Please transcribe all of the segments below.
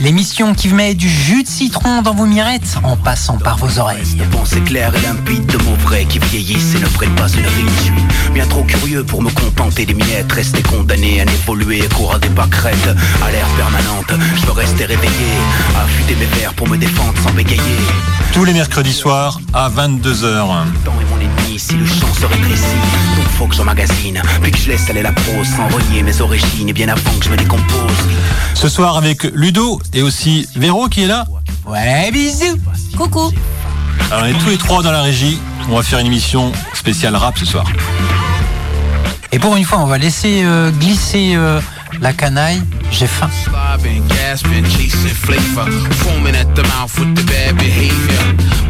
L'émission qui vous met du jus de citron dans vos mirettes en passant par vos oreilles. Pensée claire et limpide de mots vrais qui vieillissent et ne prennent pas une suis bien trop curieux pour me contenter des miettes. Rester condamné à n'évoluer cours à des pâquerettes. À l'air permanente, je veux rester réveillé. Affûter mes verres pour me défendre sans bégayer. Tous les mercredis soirs à 22h. Si le champ se rétrécit. Donc faut que j'emmagasine, puis que je laisse aller la prose sans renier mes origines et bien avant que je me décompose. Ce soir avec Ludo et aussi Véro qui est là. Ouais, bisous. Coucou. Alors on est tous les trois dans la régie. On va faire une émission spéciale rap ce soir. Et pour une fois, on va laisser euh, glisser euh, la canaille. J'ai faim.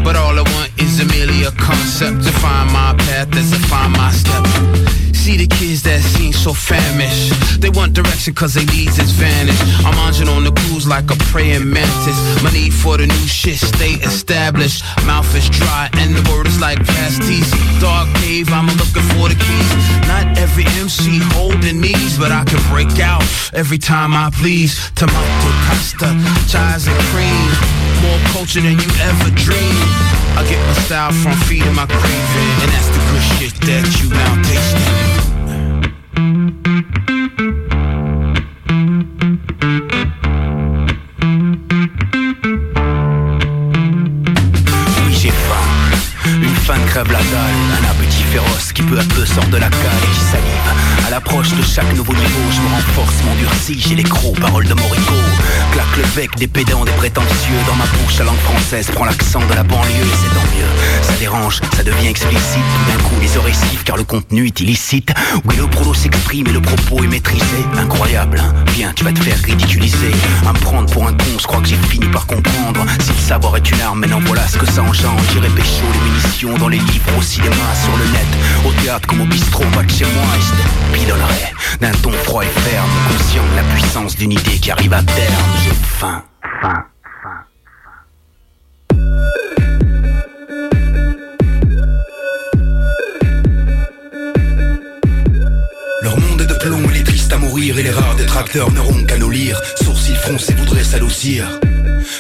But all I want is a concept to find my path as I find my step. See the kids that seem so famished. They want direction cause their needs has vanished. I'm munching on the clues like a praying mantis. My need for the new shit stay established. Mouth is dry and the word is like pasties. Dark cave, I'm looking for the keys. Not every MC holding these, but I can break out every time I please. To Tomato pasta, chives and cream. More culture than you ever dreamed. I get my style from feeding my craving, and that's the good shit that you now tasting. Faim. Crève la. Un appétit féroce qui peu à peu sort de la cale et qui salive. À l'approche de chaque nouveau niveau, je me renforce, m'endurcis. J'ai les crocs, paroles de Morico. Claque le bec des pédants, des prétentieux. Dans ma bouche, la langue française prend l'accent de la banlieue et c'est tant mieux. Ça dérange, ça devient explicite. D'un coup, les oreilles sifflent car le contenu est illicite. Oui, le prono s'exprime et le propos est maîtrisé. Incroyable, hein Viens, tu vas te faire ridiculiser. À me prendre pour un con, je crois que j'ai fini par comprendre. Si le savoir est une arme, maintenant voilà ce que ça engendre. J'irai pécho les munitions dans les livres, au cinéma, sur le net, au théâtre comme au bistrot, pas chez moi. Je te pilonnerai d'un ton froid et ferme, conscient de la puissance d'une idée qui arrive à terme. J'ai faim, faim. Leur monde est de plomb, il est triste à mourir Et les rares détracteurs n'auront qu'à nous lire Sourcils froncés voudraient s'adoucir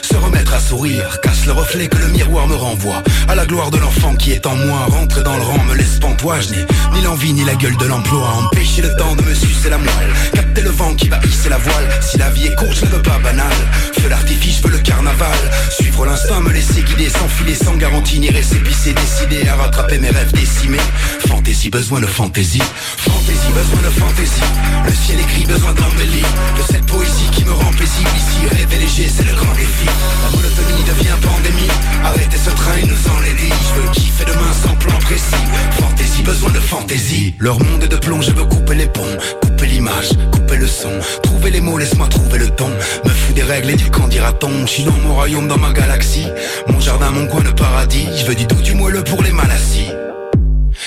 se remettre à sourire, casse le reflet que le miroir me renvoie. À la gloire de l'enfant qui est en moi Rentrer dans le rang me laisse pantois. Je n'ai ni l'envie ni la gueule de l'emploi. Empêcher le temps de me sucer la moelle. Capter le vent qui va hisser la voile. Si la vie est courte je ne veux pas banal Feu l'artifice, feu le carnaval. Suivre l'instinct, me laisser guider S'enfiler sans garantie ni récépissé Décider à rattraper mes rêves décimés. Fantaisie, besoin de fantaisie. Fantaisie, besoin de fantaisie. Le ciel écrit, besoin d'embellir De cette poésie qui me rend paisible Ici, rêve et léger, c'est le grand la monotonie devient pandémie. Arrêtez ce train et nous enlaider Je veux kiffer demain sans plan précis. Fantaisie, besoin de fantaisie. Leur monde est de plomb, je veux couper les ponts. Couper l'image, couper le son. Trouver les mots, laisse-moi trouver le ton. Me fous des règles et du quand dira-t-on. Je suis dans mon royaume, dans ma galaxie. Mon jardin, mon coin de paradis. Je veux du doux, du moelleux pour les mal assis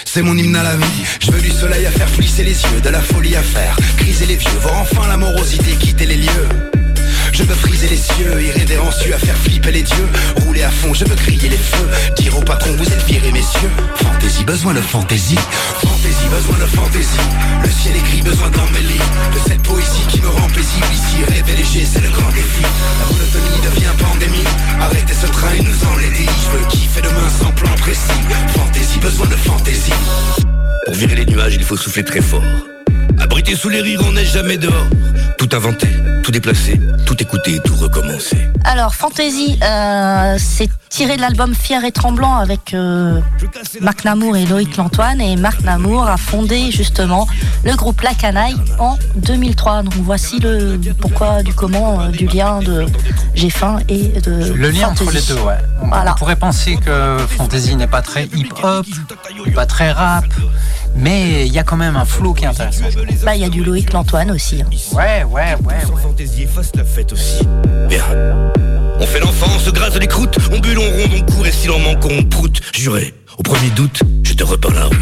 c'est mon hymne à la vie, je veux du soleil à faire flisser les yeux, de la folie à faire, criser les vieux, voir enfin la morosité quitter les lieux. Je veux friser les cieux, irrévérencieux à faire flipper les dieux. Rouler à fond, je veux crier les feux. Dire au patron, vous êtes virés messieurs. Fantaisie, besoin de fantaisie. Fantaisie, besoin de fantaisie. Le ciel écrit, besoin d'embellir De cette poésie qui me rend paisible. Ici, rêve et léger, c'est le grand défi. La monotonie devient pandémie. Arrêtez ce train et nous enlaider Je veux kiffer demain sans plan précis. Fantaisie, besoin de fantaisie. Pour virer les nuages, il faut souffler très fort Abrité sous les rires, on n'est jamais dehors. Tout inventé, tout déplacé, tout écouté, tout recommencé. Alors, Fantasy, euh, c'est tiré de l'album Fier et Tremblant avec euh, Marc Namour et Loïc Lantoine. Et Marc Namour a fondé justement le groupe La Canaille en 2003. Donc voici le pourquoi, du comment, euh, du lien de J'ai faim et de Le lien entre les deux, ouais. On, Voilà. on pourrait penser que Fantasy n'est pas très hip-hop, pas très rap, mais il y a quand même un flow qui est intéressant. Bah, il y a du Loïc Lantoine aussi. hein. Ouais, ouais, ouais. Bien. On fait l'enfant, on se gratte les croûtes, on bulle, on ronde, on court et si l'on manque, on proute. Juré, au premier doute, je te repeins la route.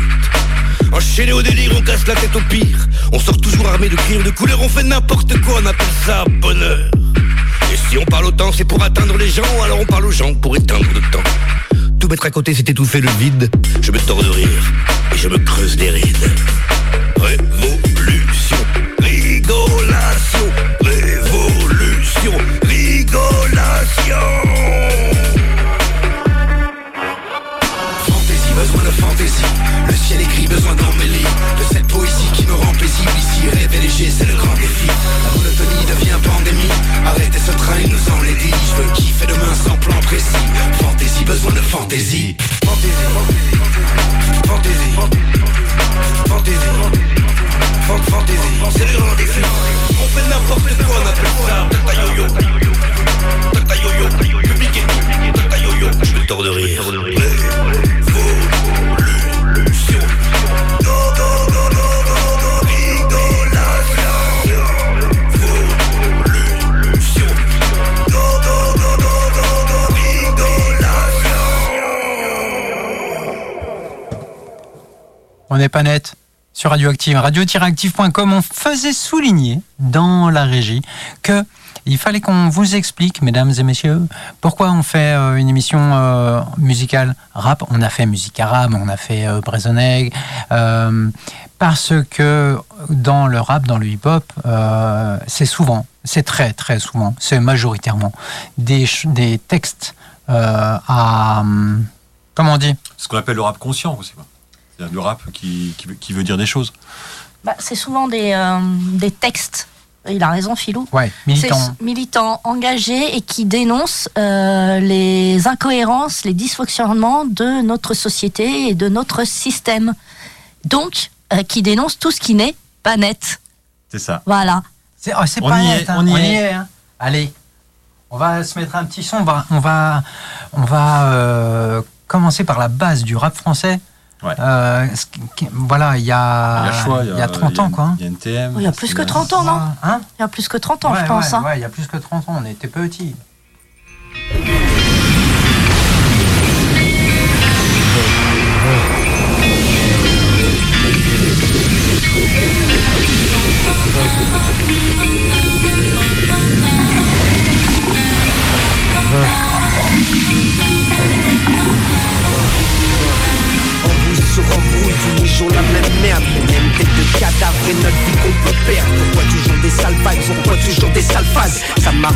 Enchaîné au délire, on casse la tête au pire. On sort toujours armé de crayons de couleur, on fait n'importe quoi, on appelle ça bonheur. Et si on parle autant, c'est pour atteindre les gens, alors on parle aux gens pour éteindre le temps. Tout mettre à côté, c'est étouffer le vide. Je me tords de rire et je me creuse des rides. Révolution, rigolation, révolution, rigolation. Fantaisie, besoin de fantaisie. Le ciel écrit, besoin d'embellir. De cette poésie qui me rend paisible ici. Rêver léger, c'est le grand défi. La monotonie devient pandémie. Arrêtez ce train, il nous en est dit. Je veux kiffer demain sans plan précis. Fantaisie, sur Radioactive. Radio-active.com, on faisait souligner dans la régie que il fallait qu'on vous explique, mesdames et messieurs, pourquoi on fait euh, une émission euh, musicale rap. On a fait musique arabe, on a fait euh, euh, parce que dans le rap, dans le hip-hop, c'est souvent, c'est très très souvent, c'est majoritairement des, des textes à... hum, Comment on dit? Ce qu'on appelle le rap conscient aussi. quoi. C'est-à-dire du rap qui, qui, veut- qui veut dire des choses. Bah, c'est souvent des, euh, des textes. Il a raison, Philou. Ouais, militant. C'est militants engagés et qui dénoncent euh, les incohérences, les dysfonctionnements de notre société et de notre système. Donc, euh, qui dénoncent tout ce qui n'est pas net. C'est ça. Voilà. C'est oh, pas y net, est, hein. on y est. hein. Allez, on va se mettre un petit son. On va, on va, on va euh, commencer par la base du rap français. Ouais. Euh, voilà, il y a, Il y a choix, il y a 30 il y a- ans, quoi. Il y a NTM. Il y a plus que 30 ans, non Hein Il y a plus que 30 ans, Ouais, je pense. ouais, hein. ouais, il y a plus que 30 ans, on était petits.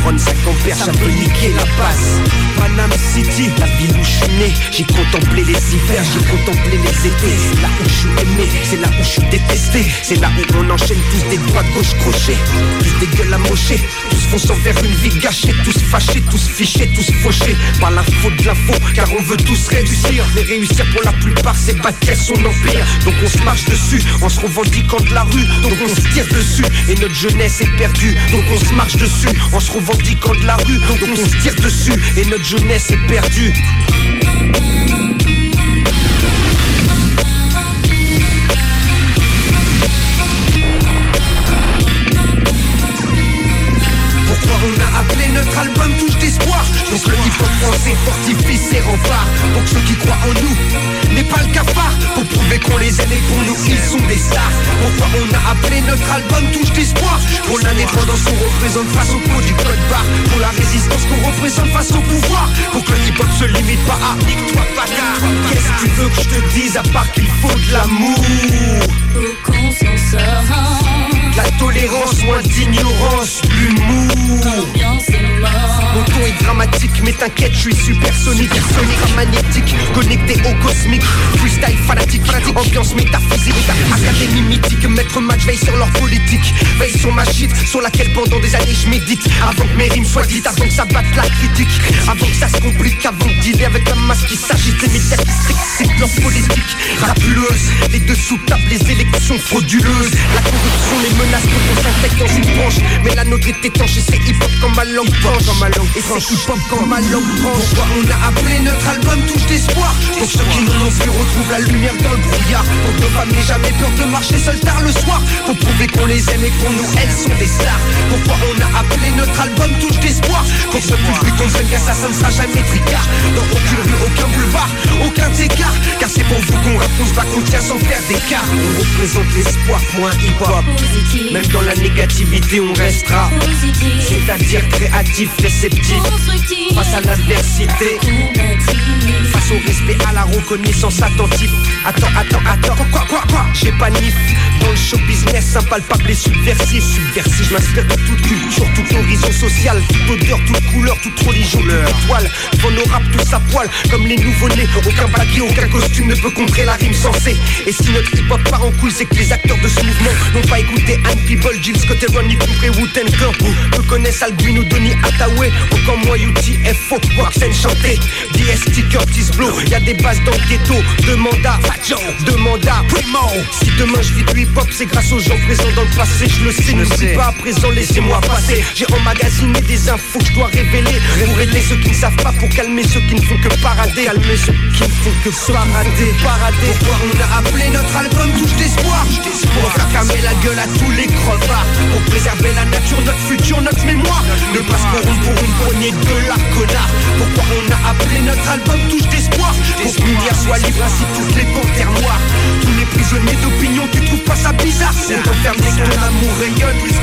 35 ans ça peut niquer la passe. Panam City, la ville où je suis né. J'ai contemplé les hivers, j'ai contemplé les étés. C'est là où je suis aimé, c'est là où je suis détesté. C'est là où on enchaîne tous des doigts gauche crochet Tous des gueules amochées, tous fonçant vers une vie gâchée. Tous fâchés, tous fichés, tous fauchés. Par la faute de l'info, car on veut tous réussir. Mais réussir pour la plupart c'est battre son empire. Donc on se marche dessus, en se revendiquant de la rue. Donc on se tire dessus, et notre jeunesse est perdue. Donc on se marche dessus, en se revendiquant de la rue. Donc on se tire dessus et notre jeunesse est perdue. Pourquoi on a appelé notre album Touche d'espoir Donc le hip-hop français fortifie ses remparts Pour ceux qui croient en nous n'est pas le cafard. Pour prouver qu'on les aime et pour nous ils sont des stars. Pourquoi on a appelé notre album Touche d'espoir? Pour l'indépendance qu'on représente face au pot du code barre. Pour la résistance qu'on représente face au pouvoir. Pour que le hip-hop se limite pas à nique-toi bâtard Qu'est-ce que tu veux que je te dise à part qu'il faut de l'amour? La tolérance, moins d'ignorance, l'humour. Mon ton est dramatique, mais t'inquiète, je suis supersonique Sonique. Magnétique, connecté au cosmique. Freestyle fanatique, fanatique, ambiance métaphysique. Académie mythique, maître match, veille sur leur politique. Veille sur ma shit, sur laquelle pendant des années je médite. Avant que mes rimes soient dites, avant que ça batte la critique. Avant que ça se masse qui s'agite Les médias qui s'excitent, leur politique rapuleuse. Les dessous tables, les élections frauduleuses. La corruption, les menaces qu'on s'infecte dans une branche. Mais la nôtre est étanche et c'est hip-hop comme ma langue Comme ma langue Et c'est hip-hop comme ma langue branche Pourquoi on a appelé notre album Touche d'espoir Pour ceux qui nous l'ont vu retrouvent la lumière dans le brouillard. Pour que femmes n'aient jamais peur de marcher seules tard le soir. Pour prouver qu'on les aime et qu'on nous elles sont des stars. Pourquoi on a appelé notre album Touche d'espoir Pour que ce public comprenne qu'un ça, ça ne sera jamais tricard Dans aucune rue, aucun boulevard, aucun écart. Car c'est pour vous qu'on rappe, on se bat, qu'on tient sans faire d'écart. On représente l'espoir, point hip-hop. Même dans la négativité on restera C'est-à-dire créatif, réceptif. Face à l'adversité. Face au respect, à la reconnaissance attentif Attends, attends, attends, quoi, quoi, quoi, quoi? J'ai pas nif. Dans le show business, impalpable et subversif. Subversif. Je m'inspire de toute culture, toute horizon sociale, toute odeur, toute couleur, toute religion, toute étoile. Nos rap tous à poil, comme les nouveaux-nés. Aucun papier, aucun costume ne peut contrer la rime sensée. Et si notre hip-hop part en couille, c'est que les acteurs de ce mouvement n'ont pas écouté Anne People, Jill Scott Cooper et Wu-Tang Clan. Peu connaissent Albino, Donny Hathaway, encore moi UTFO, Waxen chanté. DST, Curtis Blow, y a des bases dans le ghetto. Demande à Fajo, demande à Primo. Si demain je vis du hip-hop, c'est grâce aux gens présents dans le passé. Je le sais, ne suis pas à présent, laissez-moi passer. J'ai emmagasiné des infos que je dois révéler. Pour aider ceux qui ne savent pas, pour calmer ceux qui ne font que parader. Calmer ceux qui ne font que parader. Parader. Pourquoi on a appelé notre album Touche d'espoir Pour faire calmer la gueule à tous les crevards. Pour préserver la nature, notre futur, notre mémoire. Ne pas se pour une poignée de la connard. Pourquoi on a appelé notre album Touche d'espoir Pour l'univers soit libre ainsi toutes les panthères noires. Tous les prisonniers d'opinion, tu trouves pas ça bizarre? C'est enfermé que ton amour rayonne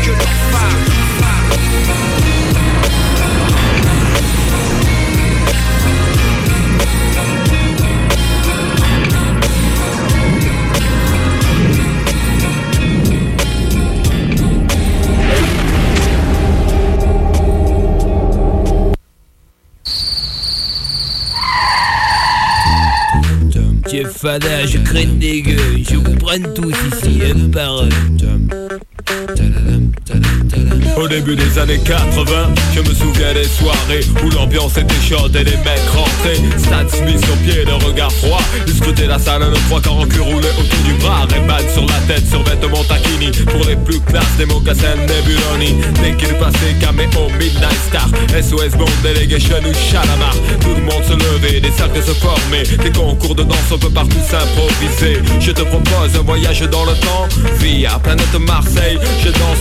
Fada, je craigne des gueules, je vous prenne tous ici, un par un. Au début des années 80, je me souviens des soirées où l'ambiance était chaude et les mecs rentraient. Stan Smith sur pied, le regard froid. Scrutaient la salle, le trois quarts en cul roulé autour du bras. Rayman sur la tête, sur vêtements taquini. Pour les plus classes, des mocassins Nebuloni. Dès qu'il passait, caméo, Midnight Star. SOS Bond, Delegation ou Chalamar. Tout le monde se levait, des cercles se formaient. Des concours de danse, on peut partout s'improviser. Je te propose un voyage dans le temps. Via planète Marseille, je danse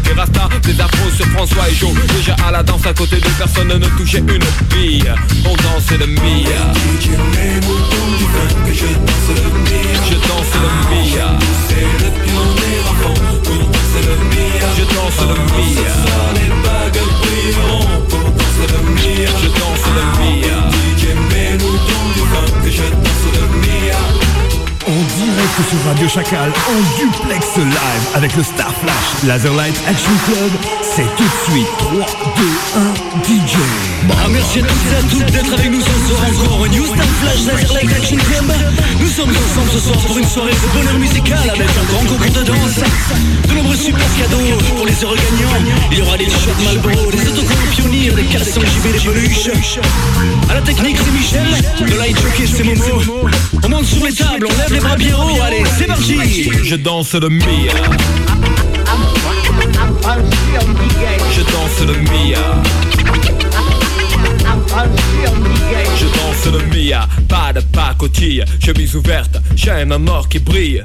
Terrasta Des afros sur François et Joe. Déjà à la danse à côté de personne ne touchait une bille. On danse le Mia le Je danse Je danse je danse le Mia En direct sur Radio Chacal, en duplex live avec le Star Flash Laserlight Action Club, c'est tout de suite 3, 2, 1, DJ. Merci à tous et à toutes d'être avec nous ce soir encore au New Star Flash Laserlight Action Club. Nous sommes ensemble ce soir pour une soirée de bonheur musical avec un grand concours de danse, de nombreux super cadeaux pour les heureux gagnants. Il y aura des t-shirts Malboro, des autocollants pionniers, des caleçons JB, des peluches. À la technique, c'est Michel, de light jockey, c'est Momo. On monte sur les tables, on lève les bras allez, c'est parti. Je danse le Mia Je danse le Mia Je danse le Mia Pas de pacotille, chemise ouverte Chaîne en or qui brille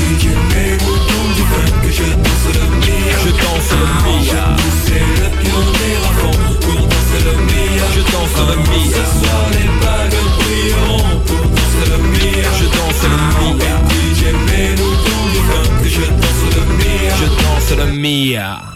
C'est le pion des rafons Pour danser le mia Je danse le mia Ce soir les bagues de brilleront Pour danser le mia Je danse le mia DJ mets-nous tout du vin Que je danse le mia Je danse le mia.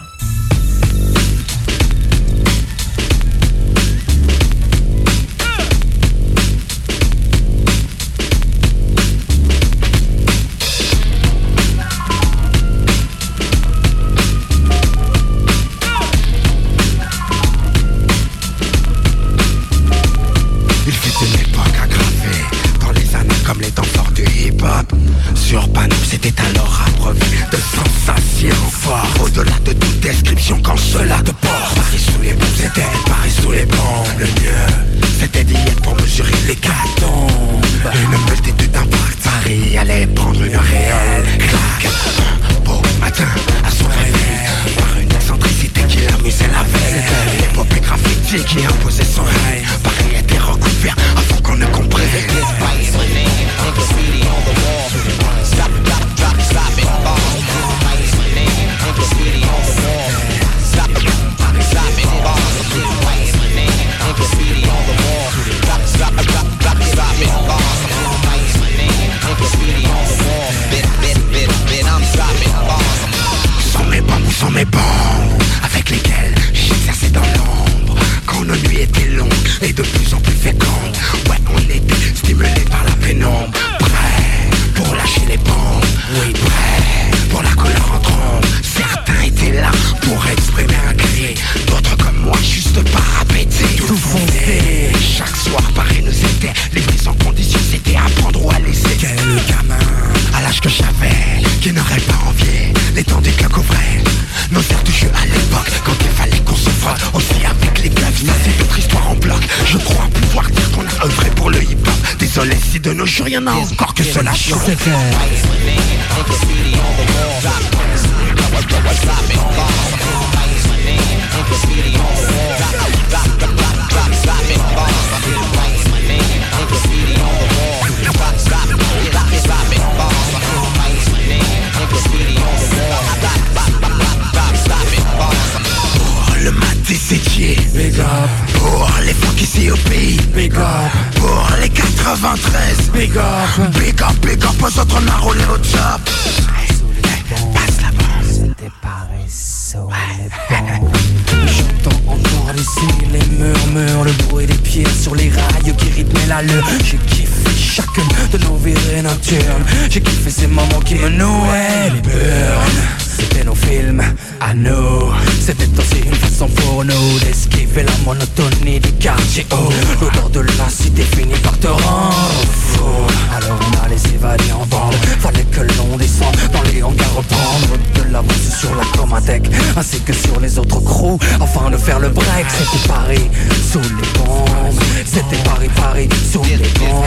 Nos nuits étaient longues et de plus en plus fécondes Ouais, on était stimulé par la pénombre. Prêt pour lâcher les bombes Oui, prêt y'en a encore que sétier Big up. Pour les funk ici au pays Big up. Pour les 93 Big up Big up, big up aux autres on a roulé au top Passe la bombe C'était pareil J'entends encore ici les murmures, le bruit des pieds sur les rails qui rythmaient la lune. J'ai kiffé chacune de nos virées nocturnes. J'ai kiffé ces moments qui me nouaient les. C'était nos films à nous. C'était aussi une façon pour nous d'esquiver la monotonie du quartier. Oh, l'odeur de la cité finit par te rendre fou. Alors on allait s'évader en bande. Fallait que l'on descende dans les hangars reprendre de l'avance sur la Comatec ainsi que sur les autres crews afin de faire le break. C'était Paris sous les bombes. C'était Paris, Paris sous les bombes.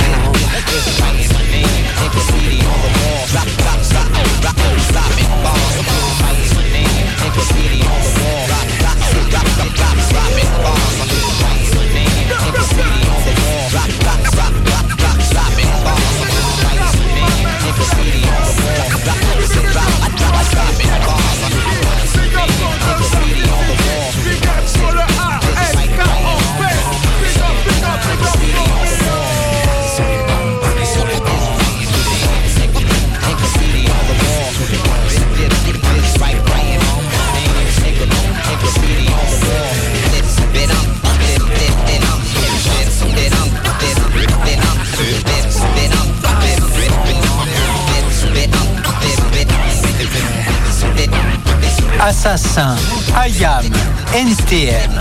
NTM.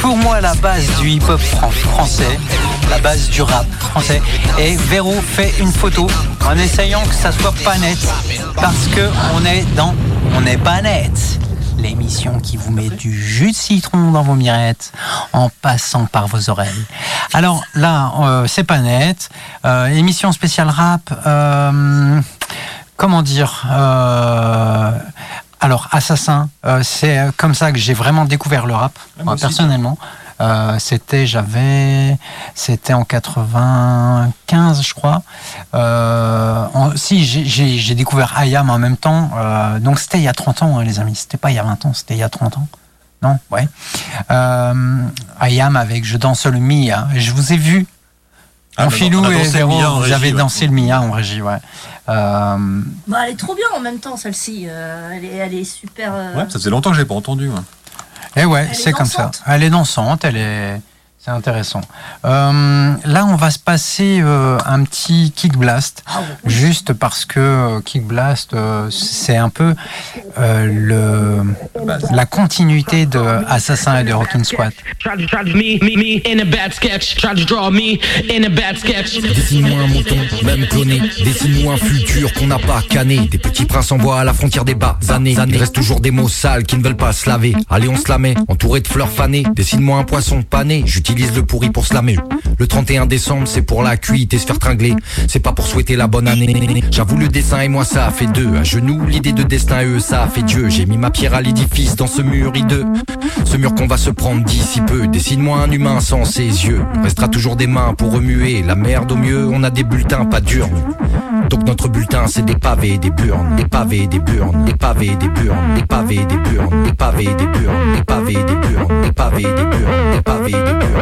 Pour moi, la base du hip-hop fran- français, la base du rap français. Et Véro fait une photo en essayant que ça soit pas net. Parce que on est dans On n'est pas net. L'émission qui vous met du jus de citron dans vos mirettes en passant par vos oreilles. Alors là, euh, c'est pas net. Euh, émission spéciale rap. euh, comment dire alors, Assassin, euh, c'est euh, comme ça que j'ai vraiment découvert le rap, moi, aussi. personnellement. Euh, c'était, j'avais, c'était en 95, je crois. Euh, en- si, j'ai- découvert IAM en même temps. euh, donc, c'était il y a 30 ans, hein, les amis. C'était pas il y a 20 ans, c'était il y a 30 ans. Non, ouais. IAM avec Je danse le Mia. Je vous ai vu. Ah, bah, Filou et dansé le Véro, Mia en vous avez ouais. dansé le Mia en régie, ouais. Euh, bah, elle est trop bien en même temps, celle-ci. Euh, elle est, elle, est, super. Euh, ouais, ça faisait longtemps que je l'ai pas entendu. Eh ouais. Et ouais, c'est comme ça. Elle est dansante, elle est. C'est intéressant. Euh, là, on va se passer euh, un petit Kick Blast, juste parce que euh, Kick Blast, c'est un peu le, la continuité de Assassin et de Rockin' Squat. Dessine-moi un mouton, même cloné. Dessine-moi un futur qu'on n'a pas canné. Des petits princes en bois à la frontière des bas années. Il reste toujours des mots sales qui ne veulent pas se laver. Allez, on se la met, entouré de fleurs fanées. Dessine-moi un poisson pané utilise le pourri pour se. Le 31 décembre, c'est pour la cuite et se faire tringler. C'est pas pour souhaiter la bonne année. J'avoue, le dessin et moi, ça a fait deux. À genoux, l'idée de destin et eux, ça a fait Dieu. J'ai mis ma pierre à l'édifice dans ce mur hideux. Ce mur qu'on va se prendre d'ici peu. Dessine-moi un humain sans ses yeux. Restera toujours des mains pour remuer. La merde au mieux, on a des bulletins pas durs. Donc notre bulletin c'est des pavés, des burnes, des pavés, des burnes, des pavés, des burnes, des pavés, des burnes, des pavés, des burnes, des pavés, des burnes, des pavés, des burnes, des pavés, des burnes.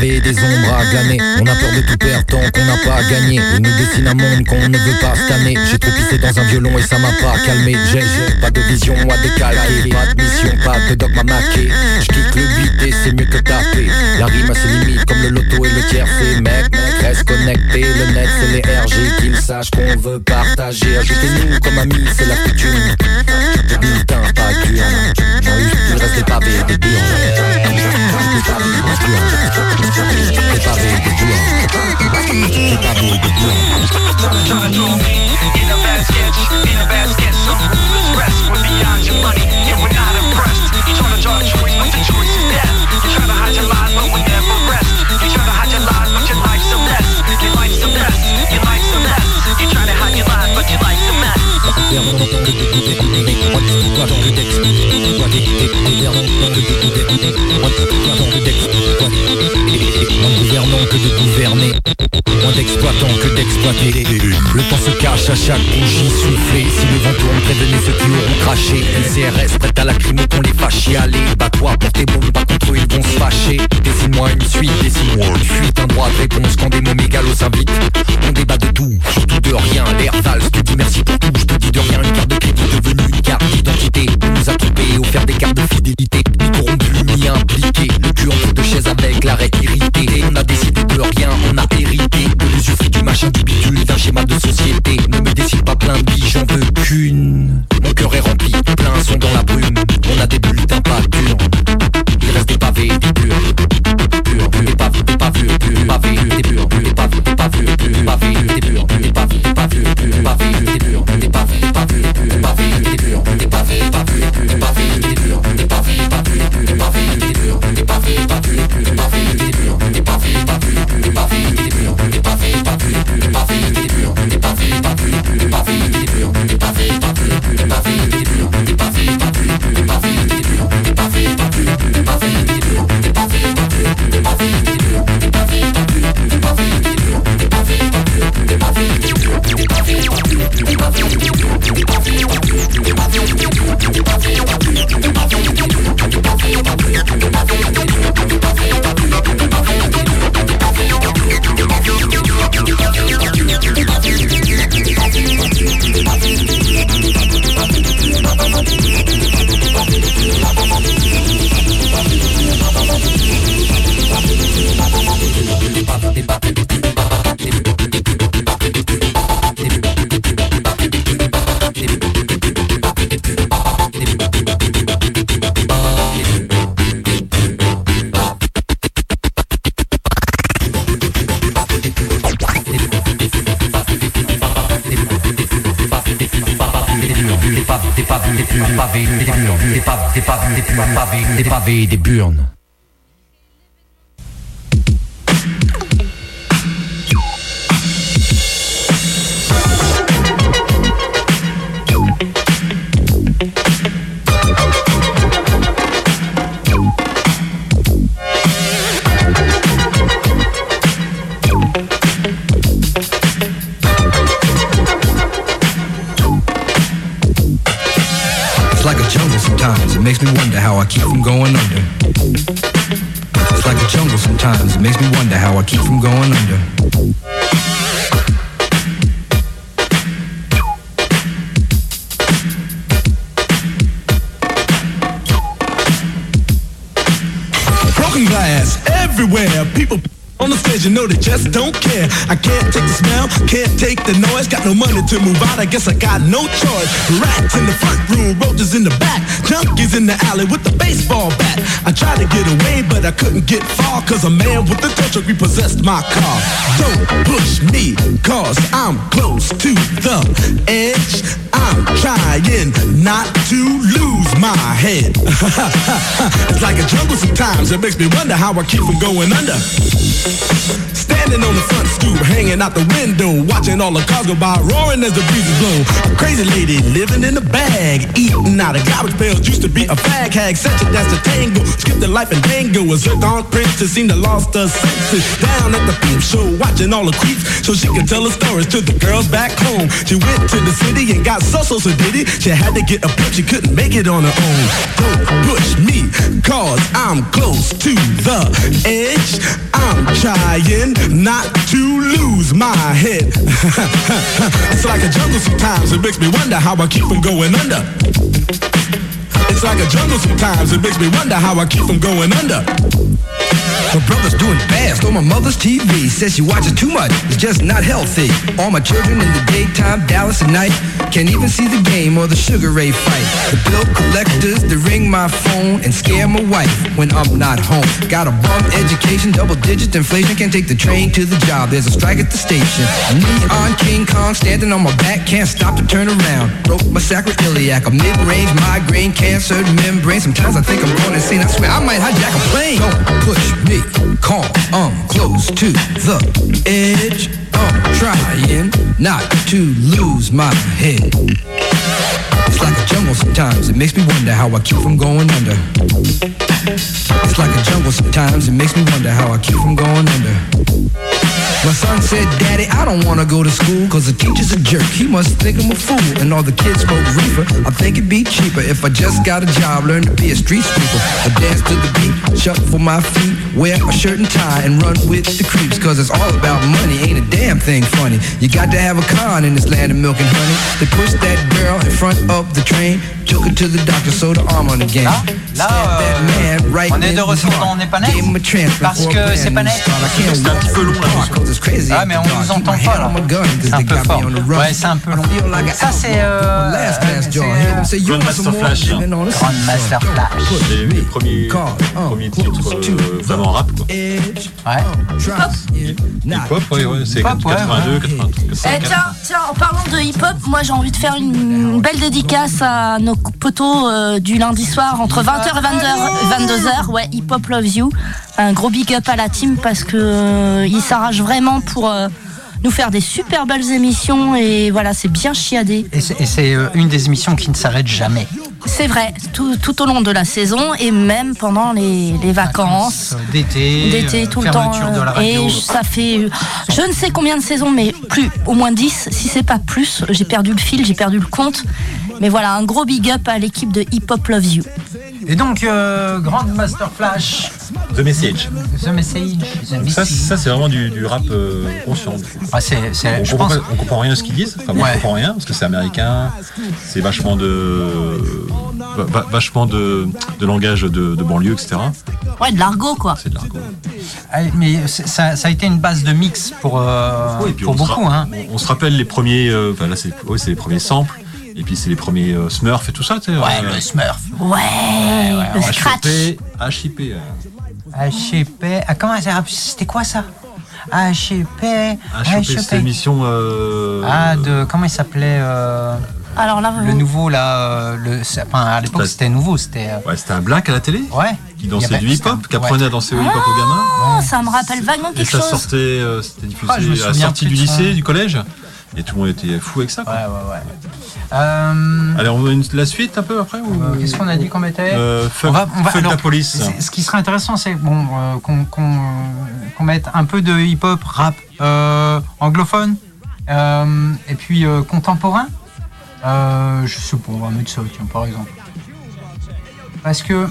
des ombres à glaner. On a peur de tout perdre tant qu'on n'a pas gagné. On nous dessine un monde qu'on ne veut pas année J'ai trop pissé dans un violon et ça m'a pas calmé. J'ai pas de vision à décalquer, pas de mission, pas de dogme à maquer. J'quitte le beat et c'est mieux que taper. La rime a ses limites comme le loto et le tiercé. Mec, mec, reste connecté. Le net, c'est les RG qu'ils sachent qu'on veut partager. Ajoutez-nous comme amis, c'est la coutume. Des bulletins, pas d'urne. J'en eu, il reste des pavés, des burnes. In a basket, in a basket, some ruthless rest à chaque bougie soufflée Si le vent tourne, prévenez ceux qui auront craché. Les CRS prête à la crime qu'on les fâche. Y aller Bat-toi pour tes bombes, contre eux ils vont se fâcher. Dessine-moi une suite, dessine-moi une fuite. Un droit de réponse quand des mots mégalos s'invitent. On débat de tout, surtout de rien. L'air valse et des burnes. To move out, I guess I got no choice. Rats in the front room, roaches in the back, junkies in the alley with the baseball bat. I tried to get away, but I couldn't get far, cause a man with a tow truck repossessed my car. Don't push me, cause I'm close to the edge. Trying not to lose my head. it's like a jungle sometimes, it makes me wonder how I keep from going under. Standing on the front stoop, hanging out the window, watching all the cars go by, roaring as the breezes blow. A crazy lady living in a bag, eating out of garbage pails. Used to be a fag hag, such a dance to tango. Skipped the life and tango, a zircon princess seemed to lost her senses. Down at the peep show, watching all the creeps, so she could tell her stories to the girls back home. She went to the city and got so so so did it. She had to get a push, she couldn't make it on her own. Don't push me, cause I'm close to the edge. I'm trying not to lose my head. it's like a jungle sometimes, it makes me wonder how I keep from going under. It's like a jungle sometimes, it makes me wonder how I keep from going under. My brother's doing fast on my mother's TV. Says she watches too much, it's just not healthy. All my children in the daytime, Dallas at night. Can't even see the game or the Sugar Ray fight. The bill collectors, they ring my phone and scare my wife when I'm not home. Got a bum education, double digit inflation. Can't take the train to the job, there's a strike at the station. Me on King Kong, standing on my back, can't stop to turn around. Broke my sacroiliac, a mid-range migraine, cancer membrane. Sometimes I think I'm going insane. I swear I might hijack a plane. Don't push me, calm, I'm close to the edge. I'm trying not to lose my head. It's like a jungle sometimes, it makes me wonder how I keep from going under. It's like a jungle sometimes, it makes me wonder how I keep from going under. My son said, Daddy, I don't wanna go to school Cause the teacher's a jerk, he must think I'm a fool. And all the kids smoke reefer, I think it'd be cheaper If I just got a job, learn to be a street sweeper. I dance to the beat, shuffle for my feet Wear a shirt and tie and run with the creeps. Cause it's all about money, ain't a damn thing funny. You got to have a con in this land of milk and honey. They push that girl in front of the train Took her to the doctor, so the arm on the game Là, euh, on est de retour dans On n'est pas net parce que c'est pas net. C'est un petit peu long là. Ah mais on nous entend pas là. C'est un peu fort. Ouais, c'est un peu long. Ça c'est euh, c'est, euh, Grandmaster Flash. Grandmaster Flash. C'est le premier, premier titre euh, vraiment rap quoi. Ouais. Hip-hop, ouais, ouais, c'est 82, 83. Eh, tiens, tiens, en parlant de hip-hop, moi j'ai envie de faire une belle dédicace à nos potos euh, du lundi soir entre 20h et 22h. 22h, ouais, Hip Hop Loves You. Un gros big up à la team parce que euh, ils s'arrachent vraiment pour euh, nous faire des super belles émissions et voilà, c'est bien chiadé. Et c'est, et c'est, euh, une des émissions qui ne s'arrête jamais. C'est vrai, tout, tout au long de la saison et même pendant les, les vacances. D'été, D'été, tout le euh, temps. de la Et ça fait euh, je ne sais combien de saisons, mais plus, au moins 10, si c'est pas plus. J'ai perdu le fil, j'ai perdu le compte. Mais voilà, un gros big up à l'équipe de Hip Hop Loves You. Et donc, euh, Grandmaster Flash, The Message. The Message, The Ça, Message. ça c'est vraiment du, du rap euh, conscient. Ah, c'est- On je comprend, pense. on comprend rien à ce qu'ils disent. Enfin, moi, Ouais. je comprends rien parce que c'est américain. C'est vachement de, va- va- vachement de, de langage de, de banlieue, etc. Ouais, de l'argot quoi. C'est de l'argot. Ah, Mais ça, ça a été une base de mix pour, euh, Oui, pour on beaucoup. Hein. On, on se rappelle les premiers. euh, Enfin là, c'est ouais, c'est les premiers samples. Et puis c'est les premiers euh, Smurfs et tout ça. tu sais, Ouais, euh, le Smurf. Ouais, le scratch. HIP, HIP. euh, HP. Ah, comment ça C'était quoi ça? HP. HIP, c'était l'émission. euh, Ah, de. Comment il s'appelait euh, Alors là, Le nouveau, là. euh, le, enfin, à l'époque, Bah, c'était nouveau. C'était. euh, Ouais, c'était un black à la télé. Ouais. Qui dansait avait- du hip-hop, qui apprenait ouais. à danser au hip-hop aux gamins. Oh, ça me rappelle vaguement Et quelque ça chose. sortait, euh, c'était diffusé Ah, à la sortie du son. lycée, du collège. Et tout le monde était fou avec ça. Quoi. Ouais, ouais, ouais. Euh, Allez, on veut une- la suite un peu après ou... euh, Qu'est-ce qu'on a dit qu'on mettait Euh, fuck, On va- on va- alors, la police. Ce qui serait intéressant, c'est bon, euh, qu'on qu'on mette un peu de hip-hop, rap anglophone, et puis contemporain. Je sais pas, on va mettre ça, tiens, par exemple. Parce que.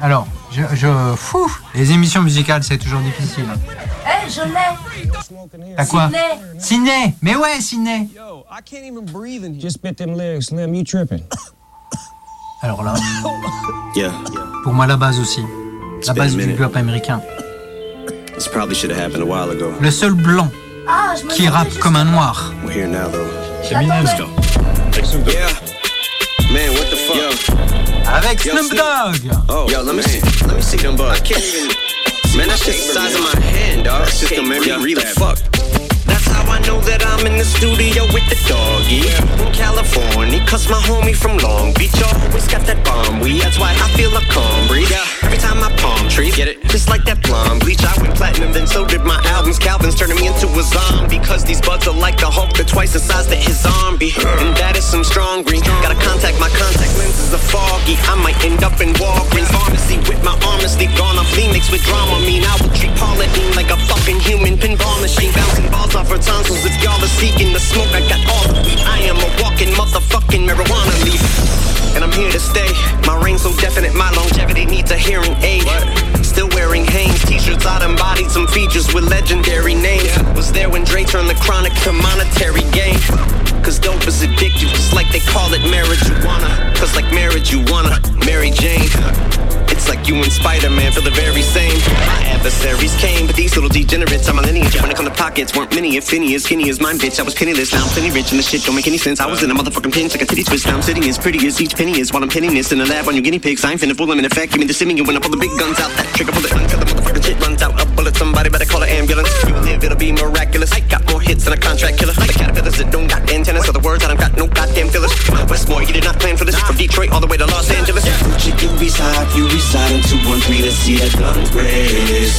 Alors, je. je fou, les émissions musicales, c'est toujours difficile. Eh, je l'ai T'as quoi. Sydney Mais ouais, Sydney I can't even breathe and just spit them lyrics, Slim. You tripping? Alors là, Yeah. pour moi, la base aussi. La base du rap américain. This probably should have happened a while ago. Le seul blanc Ah, qui rappe comme un noir. We're here now, though. Eminem. Let's go. Yeah. Man, what the fuck? Yo, Snoop Snoop. Dogg Oh, yo, let me see. Let me see them bugs. I can't even. Man, that's just the size of my hand, dog. That's just gonna make me read fuck. I know that I'm in the studio with the doggy in California. Cause my homie from Long Beach always got that bomb weed. That's why I feel a calm breeze. Every time I palm trees, get it? Just like that blonde bleach. I went platinum, then so did my albums. Calvin's turning me into a zombie. Cause these buds are like the Hulk, they're twice the size that his zombie. And that is some strong green. Gotta contact my contact lenses are foggy. I might end up in Walgreens pharmacy with my arm asleep. Gone off Phoenix with drama. Mean I will treat Pauline like a fucking human pinball machine. Bouncing balls off her tonsils. If y'all are seeking the smoke, I got all the weed. I am a walking motherfucking marijuana leaf. And I'm here to stay. My reign so definite, my longevity needs a hearing aid. Still wearing Hanes t-shirts, I embodied some features with legendary names. Was there when Dre turned the chronic to monetary gain. Cause dope is addictive, just like they call it marijuana. Cause like marriage, you wanna Mary Jane. Like you and Spider-Man feel the very same. My adversaries came, but these little degenerates are my lineage. When it come to pockets, weren't many, if any, as skinny as mine, bitch. I was penniless, now I'm plenty rich, and the shit don't make any sense. I was in a motherfucking pinch like a titty twist. Now I'm sitting as pretty as each penny is while I'm pinning this in the lab on your guinea pigs. I ain't finna fool them in effect. Give me the simming, when I pull the big guns out. That trigger pull the gun, till the motherfucking shit runs out. Ambulance. You live, it'll be miraculous. I got more hits than a contract killer. The caterpillars that don't got antennas, so the words I don't got no goddamn fillers. Westmore, you did not plan for this. From Detroit all the way to Los Angeles. Gucci, you reside, you reside in 213 to see the guns blaze.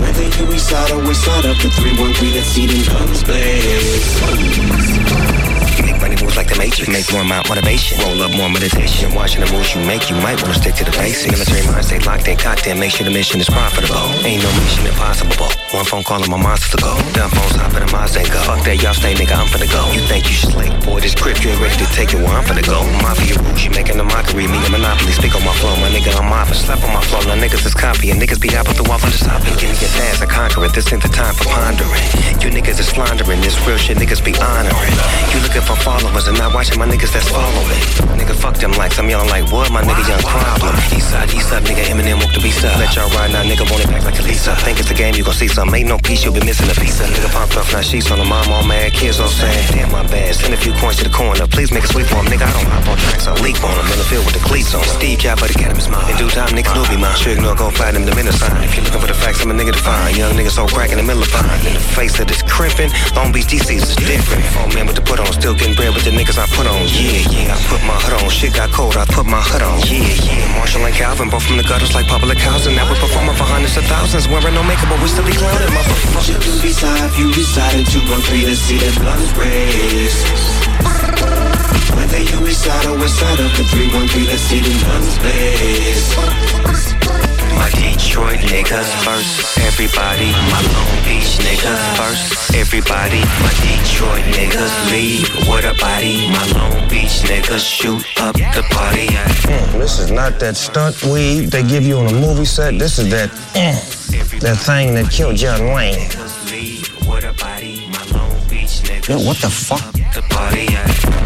Whether you reside or reside up to 313 to see the guns blaze. Make moves like the Matrix. Make more motivation. Roll up more meditation. Watching the moves you make, you might wanna stick to the basics. Military mind stay locked, they goddamn make sure the mission is profitable. Ain't no mission impossible. One phone call and my monsters to go. Dumb phones hop in the and go. Fuck that, y'all stay, nigga, I'm finna go. You think you slick, boy, this grip, you ain't ready to take it where I'm finna go. Mafia rules, you making a mockery. Me a monopoly, speak on my flow, my nigga, I'm mopping. Slap on my flow, now niggas is copying. Niggas be the wall from the. Give me your pass, I conquer it. This ain't the time for pondering. You niggas is slandering. This real shit, niggas be honoring. You looking for followers and not watching my niggas that's following. Nigga, fuck them likes. I'm yelling like, what? My nigga, young problem. East side, east side, nigga, Eminem woke the beast up. Let y'all ride now, nigga, want it back like a Lisa. Think it's a game, you gon' see some. Ain't no piece, you'll be missing a piece. Nigga popped off, now sheets on the mom, all mad. Kids all saying, damn, my bad. Send a few coins to the corner. Please make a sweep for him, nigga. I don't hop on tracks, I leap on him. In the field with the cleats on. Steve Cap, but the Academy's mine. In due time, niggas knew be mine. Sure ignore, go find him the minute sign. If you're looking for the facts, I'm a nigga to find. Young nigga so crack in the middle of fine. In the face of this crimping, Long Beach DC's is different. Four man with the put on, still getting bread with the niggas I put on. Yeah, yeah, I put my hood on. Shit got cold, I put my hood on. Yeah, yeah. Marshall and Calvin, both from the gutters like public housing. Now we're performing for hundreds of thousands. Wearing no makeup, but we still be clowning, motherfuckers. You reside, you reside in 213 to see the guns blaze. Whether you reside or reside up to 313 to see the guns blaze. My Detroit niggas first, everybody. My Long Beach niggas first, everybody. My Detroit niggas lead with a body. My Long Beach niggas shoot up the party. Mm, this is not that stunt weed they give you on a movie set. This is that mm, that thing that killed John Wayne. Yo, what the fuck? The party.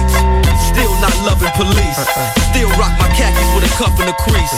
Still not loving police. Uh, uh. Still rock my khakis with a cuff and a crease.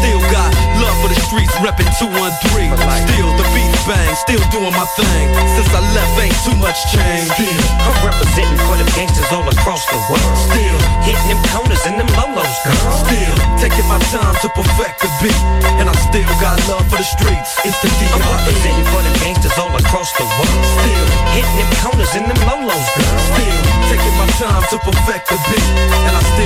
Still got love for the streets, reppin' 213. Still the beats bang, still doing my thing. Since I left, ain't too much change. Still, I'm representing for them gangsters all across the world. Still hitting them corners and them lolos, girl. Still taking my time to perfect the beat, and I still got love for the streets. It's the I'm representing for them gangsters all across the world. Still hitting them corners and them lolos, girl. Still taking my time to perfect the beat, and I still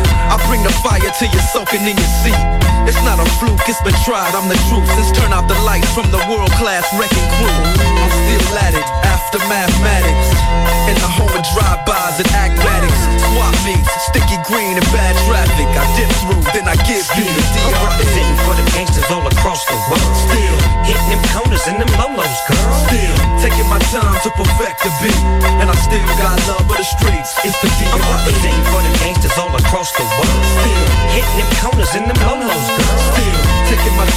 I bring the fire till you're soaking in your seat. It's not a fluke, it's been tried, I'm the truth. Since turn out the lights from the world class wrecking crew. I'm still at it, after mathematics. In the home of drive-bys and acmatics. Swap meets, sticky green and bad traffic. I dip through, then I give you the I'm DR. representing for the gangsters all across the world. Still hitting them corners and them lolos, girl. Still taking my time to perfect the beat, and I still got love for the streets. It's the I'm representing across the world. Still hitting them corners and them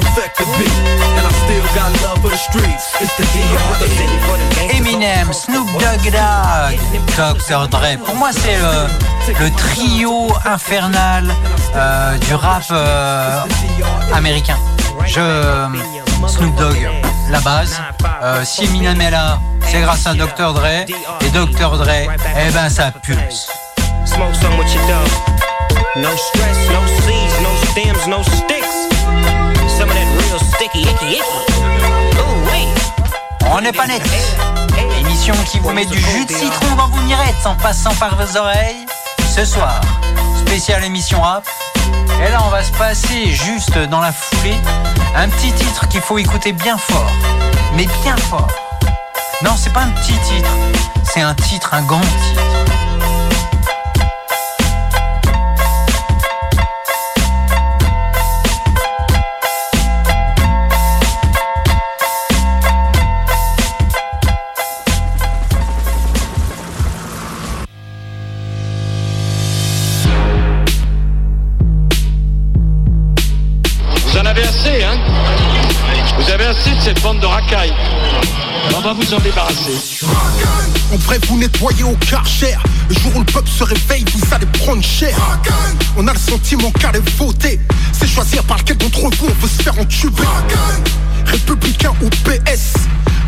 perfect the beat, and I still got love for the streets. It's the I'm D.R.E. representing for them gangsters all Eminem, Snoop. Dogg Dogg, Dr. Dre. Pour moi, c'est le, le trio infernal euh, du rap euh, américain. Je, Snoop Dogg, la base. Euh, si Eminem est là, c'est grâce à Dr. Dre. Et Dr. Dre, eh ben ça pulse. No stress, no seeds, no stems, no sticks. Wait. On n'est pas net. Émission qui vous met du jus de citron dans vos mirettes en passant par vos oreilles. Ce soir, spéciale émission rap. Et là, on va se passer juste dans la foulée un petit titre qu'il faut écouter bien fort. Mais bien fort. Non, c'est pas un petit titre. C'est un titre, un grand titre. De racailles. On va vous en débarrasser. En vrai, vous nettoyez au karcher. Le jour où le peuple se réveille, vous allez prendre cher. On a le sentiment qu'aller voter, c'est choisir par lequel d'entre vous on veut se faire entuber. Républicain ou PS,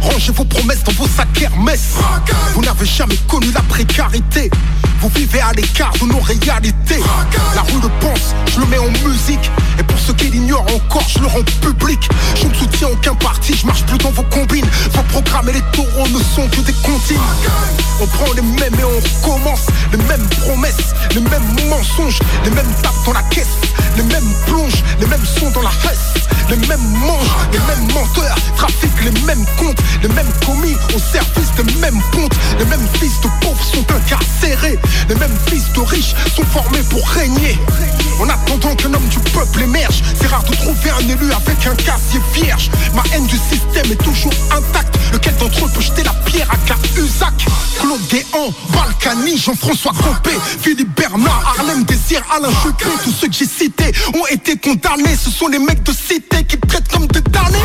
rangez vos promesses dans vos sacs Hermès. Vous n'avez jamais connu la précarité. Vous vivez à l'écart de nos réalités. La rue le pense, je le mets en musique. Et pour ceux qui l'ignorent encore, je le rends public. Je ne soutiens aucun parti, je marche plus dans vos combines. Vos programmes et les taureaux ne sont que des comptines. On prend les mêmes et on recommence. Les mêmes promesses, les mêmes mensonges, les mêmes tapes dans la caisse, les mêmes plonges, les mêmes sons dans la fesse. les mêmes mangent, les mêmes menteurs, trafiquent les mêmes comptes, les mêmes commis au service des mêmes pontes. Les mêmes fils de pauvres sont incarcérés, les mêmes fils de riches sont formés pour régner. En attendant qu'un homme du peuple émerge, c'est rare de trouver un élu avec un casier vierge. Ma haine du système est toujours intacte. Lequel d'entre eux peut jeter la pierre à Cahuzac Claude Guéant, Balkany, Jean-François Copé, Philippe Bernard, Harlem Désir, Alain Juppé, tous ceux que j'ai cités ont été condamnés. Ce sont les mecs de cité qui te traitent comme des damnés.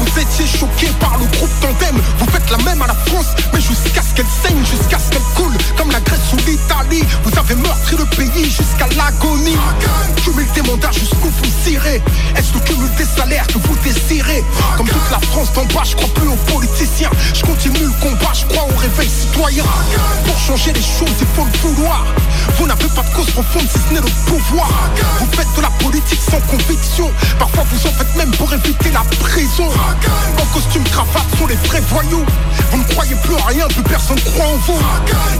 Vous étiez choqués par le groupe Vous faites la même à la France, mais jusqu'à ce qu'elle saigne, jusqu'à ce qu'elle coule, comme la Grèce ou l'Italie. Vous avez le pays jusqu'à l'agonie. Cumul des mandats jusqu'où vous irez. Est-ce le cumul des salaires que vous désirez? Comme toute la France d'en bas, je crois plus aux politiciens. Je continue le combat, je crois au réveil citoyen. Pour changer les choses, il faut le vouloir. Vous n'avez pas de cause profonde si ce n'est le pouvoir. Vous faites de la politique sans conviction. Parfois vous en faites même pour éviter la prison. En costume cravate sont les vrais voyous. Vous ne croyez plus en rien, plus personne croit en vous.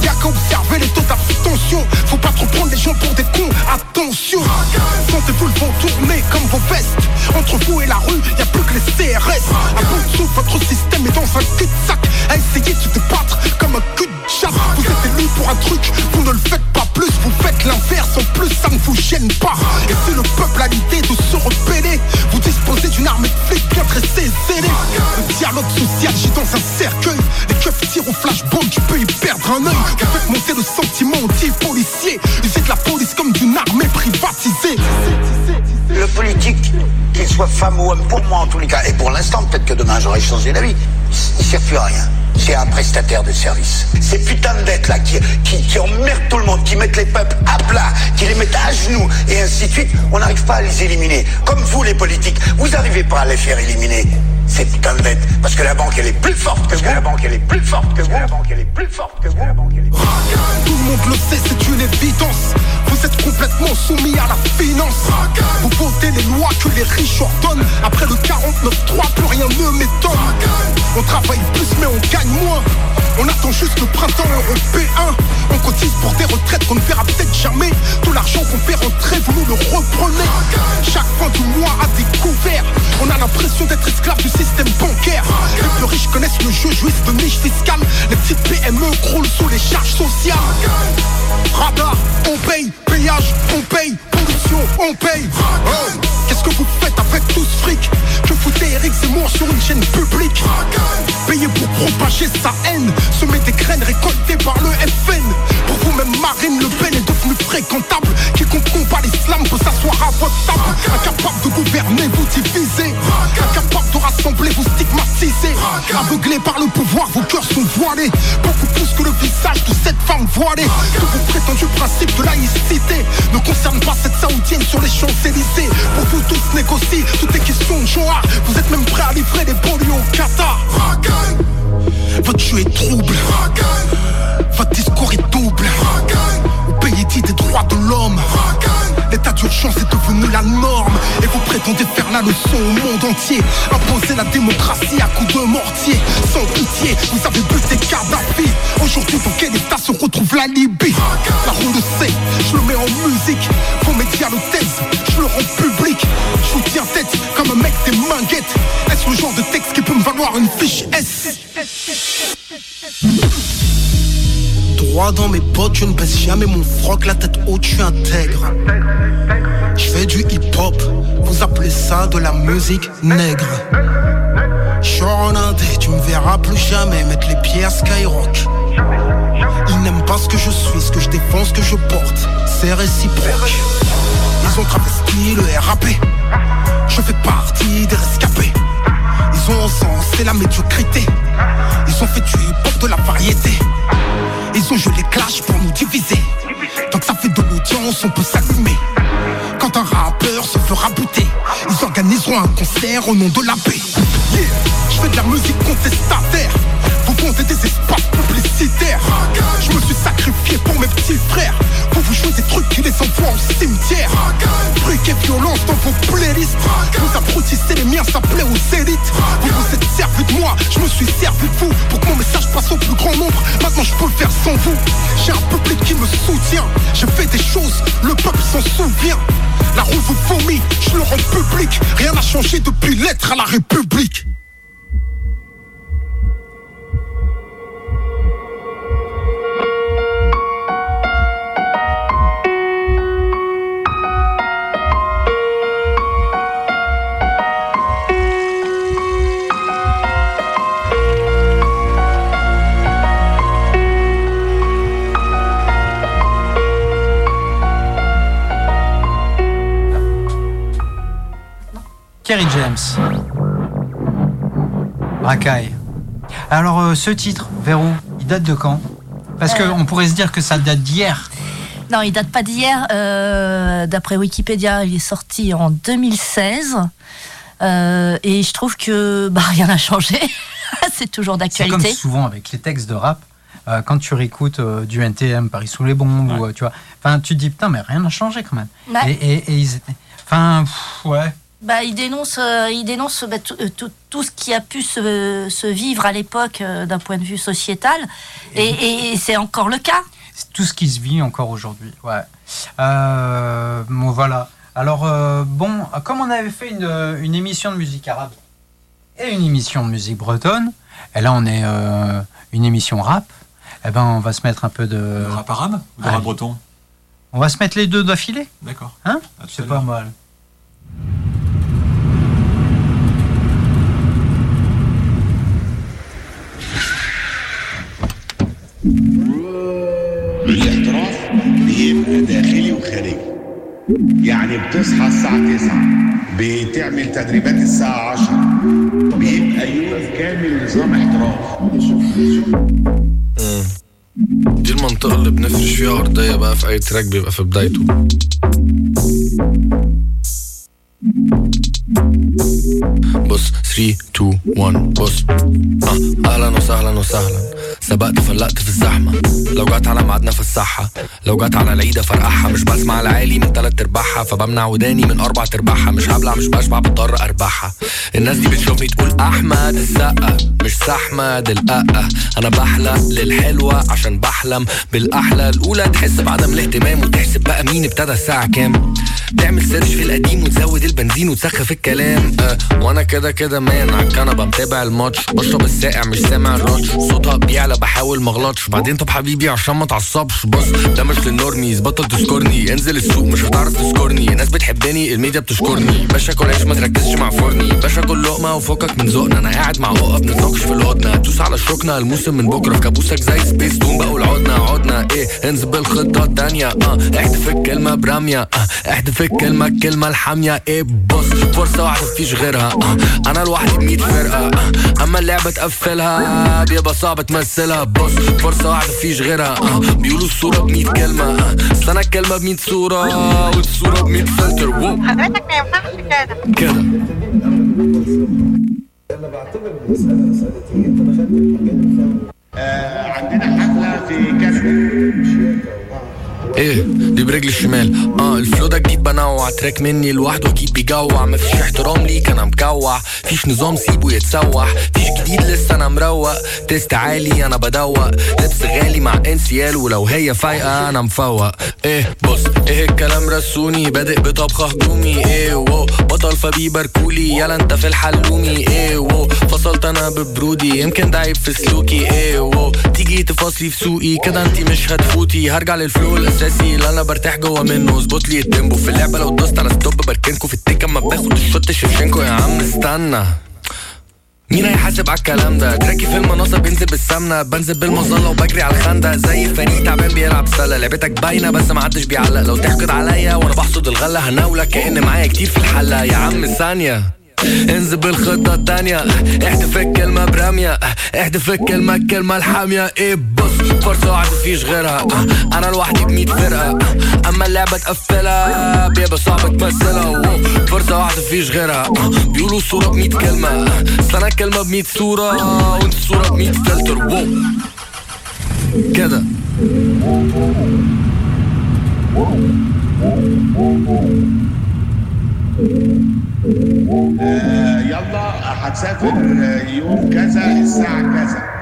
Y'a qu'à observer les taux d'abstention. Pas trop prendre les gens pour des cons. Attention. Sentez-vous le vent tourner comme vos vestes. Entre vous et la rue, y a plus que les CRS. À bout de souffle, votre système est dans un cul-de-sac. À essayer de se débattre comme un cul de chasse. Vous êtes élu pour un truc, vous ne le faites pas plus. Vous faites l'inverse, en plus ça ne vous gêne pas. Et si le peuple a l'idée de se rebeller, vous disposez d'une armée de flics bien dressée, zélée. Le dialogue social gît dans un cercueil. Les keufs tirent au flashball, tu peux y perdre un œil. Faites monter le sentiment anti-policier. Usez de la police comme d'une armée privatisée. Le politique, soit femme ou homme, pour moi en tous les cas, et pour l'instant, peut-être que demain j'aurai changé d'avis, il sert plus à rien. C'est un prestataire de service. Ces putains de dettes là qui, qui, qui emmerdent tout le monde, qui mettent les peuples à plat, qui les mettent à genoux et ainsi de suite, on n'arrive pas à les éliminer. Comme vous les politiques, vous n'arrivez pas à les faire éliminer. Ces putains de dettes. Parce que la banque elle est plus forte que vous. La banque elle est plus forte que vous. La banque elle est plus forte que vous. La banque elle est plus forte que vous. Tout le monde le sait, c'est une évidence. Vous êtes complètement soumis à la finance. Vous votez les lois que les riches ordonnent. Après le 49-3, plus rien ne m'étonne. On travaille plus, mais on gagne moins. On attend juste le printemps européen. On cotise pour des retraites qu'on ne verra peut-être jamais. Tout l'argent qu'on fait rentrer, vous nous le reprenez. Chaque fin du mois à découvert. On a l'impression d'être esclave du système le jeu, jouissent de niche fiscale. Les petites PME croulent sous les charges sociales. Radar, on paye, péage, on paye, pollution, on paye. Oh, Qu'est-ce que vous faites avec tout ce fric? Que foutez Eric Zemmour sur une chaîne publique. Payé pour propager sa haine. Semer des graines récoltées par le FN Pour vous-même Marine Le Pen est devenue fréquentable. Quiconque combat l'islam peut s'asseoir à votre table. Incapable de gouverner, vous divisez. Incapable de rassembler, vous Aveuglés par le pouvoir, vos cœurs sont voilés. Beaucoup plus que le visage de cette femme voilée. Que vos prétendus principes de laïcité Ne concernent pas cette saoudienne sur les Champs-Élysées. Pour vous tous négocier, tout est question de genre Vous êtes même prêts à livrer des banlieues au Qatar. Votre jeu est trouble. Votre discours est double. Au pays dit des droits de l'homme. L'état d'urgence est devenu la norme Prétendez faire la leçon au monde entier. Imposer la démocratie à coups de mortier. Sans pitié, vous avez buté Kadhafi. Aujourd'hui dans quel état se retrouve la Libye. La roue le sait, je le mets en musique. Vos médias le taisent, je le rends public. Je vous tiens tête comme un mec des minguettes. Est-ce le genre de texte qui peut me valoir une fiche S? Droit dans mes potes, je ne baisse jamais mon froc, la tête haute, je suis intègre. Je fais du hip-hop, vous appelez ça de la musique nègre. Je en indé, tu me verras plus jamais mettre les pieds à Skyrock. Ils n'aiment pas ce que je suis, ce que je défends, ce que je porte. C'est réciproque. Ils ont travesti le RAP. Je fais partie des rescapés. Ils ont encensé la médiocrité. Ils ont fait du hip-hop de la variété. Ils ont joué les clashs pour nous diviser. Tant que ça fait de l'audience, on peut s'allumer. Au nom de la paix. Je fais de la musique contestataire. Vous vendez des espaces publicitaires. Je me suis sacrifié pour mes petits frères. Envoient au cimetière. Briques et violence dans vos playlists. Vous abrutissez les miens, ça plaît aux élites. Vous vous êtes servi de moi moi, je me suis servi de vous pour que mon message passe au plus grand nombre. Maintenant, je peux le faire sans vous. J'ai un public qui me soutient. Je fais des choses, le peuple s'en souvient. La rue vous vomit, je le rends public. Rien n'a changé depuis l'être à la République. Kerry James. Racaille. Alors, euh, ce titre, Verrou, il date de quand? Parce Euh. qu'on pourrait se dire que ça date d'hier. Non, il date pas d'hier. Euh, D'après Wikipédia, il est sorti en 2016. Euh, et je trouve que bah, rien n'a changé. C'est toujours C'est comme d'actualité. souvent avec les textes de rap. euh, quand tu réécoutes euh, du NTM, Paris sous les bombes, ou, euh, tu vois, enfin, tu te dis putain, mais rien n'a changé quand même. Ouais. Et, et- et ils étaient, enfin, pff, ouais. Bah, il dénonce, euh, il dénonce bah, tout, euh, tout- tout ce qui a pu se, se vivre à l'époque euh, d'un point de vue sociétal. Et, et- et c'est encore le cas. C'est tout ce qui se vit encore aujourd'hui. Ouais. Euh, bon, voilà. Alors, euh, bon, comme on avait fait une, une émission de musique arabe et une émission de musique bretonne, et là, on est euh, une émission rap, eh ben, on va se mettre un peu de. Rap arabe ou de rap breton? On va se mettre les deux d'affilée D'accord. Hein? C'est pas mal. الاحتراف بيبقى داخلي وخارجي. يعني بتصحى الساعة 9 بتعمل تدريبات الساعة 10 بيبقى يوم كامل نظام احتراف. دي المنطقة اللي بنفرش فيها أرضية بقى في أي تراك بيبقى في بدايته. بص 3 2 1 بص آه أهلا وسهلا وسهلا. سبقت فلقت في الزحمة. لو جت على ميعادنا في الصحة. لو جت على العيدة فرقعها مش بسمع العالي من تلات أرباعها. فبمنع وداني من أربع ارباعها مش هبلع مش بشبع بضطر اربعها الناس دي بتشوفني تقول أحمد السقا. مش سحمد الققة. أنا بحلق للحلوة عشان بحلم بالأحلى. الأولى تحس بعدم الاهتمام وتحسب بقى مين ابتدى الساعة كام. تعمل سيرش في القديم وتزود البنزين وتسخف الكلام أه. وأنا كده كده مان على الكنبه متابع الماتش بشرب الساقع مش سامع الراتش صوتها بيعلى بحاول مغلطش. بعدين طب حبيبي عشان ما تعصبش. بص ده مش للنورميز بطل تسكرني انزل السوق مش هتعرف تسكرني الناس بتحبني الميديا بتشكرني باشا كل عيش ما تركزش مع فرني باشا كل لقمة وفكك من ذوقنا. أنا قاعد مع عقب بنتناقش في الهدنه دوس على شوكنا الموسم من بكرة في كابوسك زي سبيس تون. بقوا العدنا عدنا. إيه انزل بالخطة التانية. أه. احذف الكلمة برمية. أه. احذف الكلمة الكلمة الحامية. إيه بص فرصة واحدة مفيش غيرها. آه، أنا لوحدي بمية فرقة. آه، أما اللعبة تقفلها بيبقى صعب تمثلها. بص فرصة واحدة مفيش غيرها. آه، بيقولوا الصورة بمية كلمة. بس أنا الكلمة بمية صورة والصورة بمية فلتر حضرتك ما ينفعش كده. كده. أنا بعتبر بالنسبة لمساله إيه أنت دخلت المجال الفني. إيه دي برجلي الشمال. آه الفلو ده جديد بنوع. تراك مني لوحده أكيد بيجوع. مفيش احترام ليك أنا مكوع فيش نظام سيبه يتسوح. فيش جديد لسه أنا مروق. تيست عالي أنا بدوق. لبس غالي مع انسيال ولو هي فايقة أنا مفوق. إيه بص إيه الكلام رسوني. بادئ بطبخ هجومي إيه وو بطل فبيه باركولي يلا انت في الحلومي. إيه وو فصلت أنا ببرودي. يمكن ده عيب في سلوكي. إيه وو تيجي تفاصلي في سوقي. كده انتي مش هتفوتي. هرجع للفلو الاساسي اللي أنا برتاح جوه منه. اظبط لي التيمبو في اللعبة. لو دوست على ستوب بركنكو في التيك اما باخد الشوت شفشنكو يا عم. استنى. مين هيحاسب على الكلام ده؟ تراكي في المناصة بينزل بالسمنة. بنزل بالمظلة وبجري على الخندق. زي فريق تعبان بيلعب سلة. لعبتك باينة بس محدش بيعلق. لو تحقد عليا وأنا بحصد الغلة هناولك كأن معايا كتير في الحلة. يا عم ثانية. انزل بالخطة التانية. احذف الكلمة برمية. احذف الكلمة الكلمة الحامية. إيه بص فرصة واحدة مفيش غيرها. أنا لوحدي بميت فرقة. أما اللعبة تقفلها بيبقى صعب تمثلها. فرصة واحدة مفيش غيرها. بيقولوا الصورة بميت كلمة. بس أنا الكلمة بميت صورة وانت الصورة بميت فلتر. كده. آه يلا هتسافر آه، يوم كذا الساعة كذا.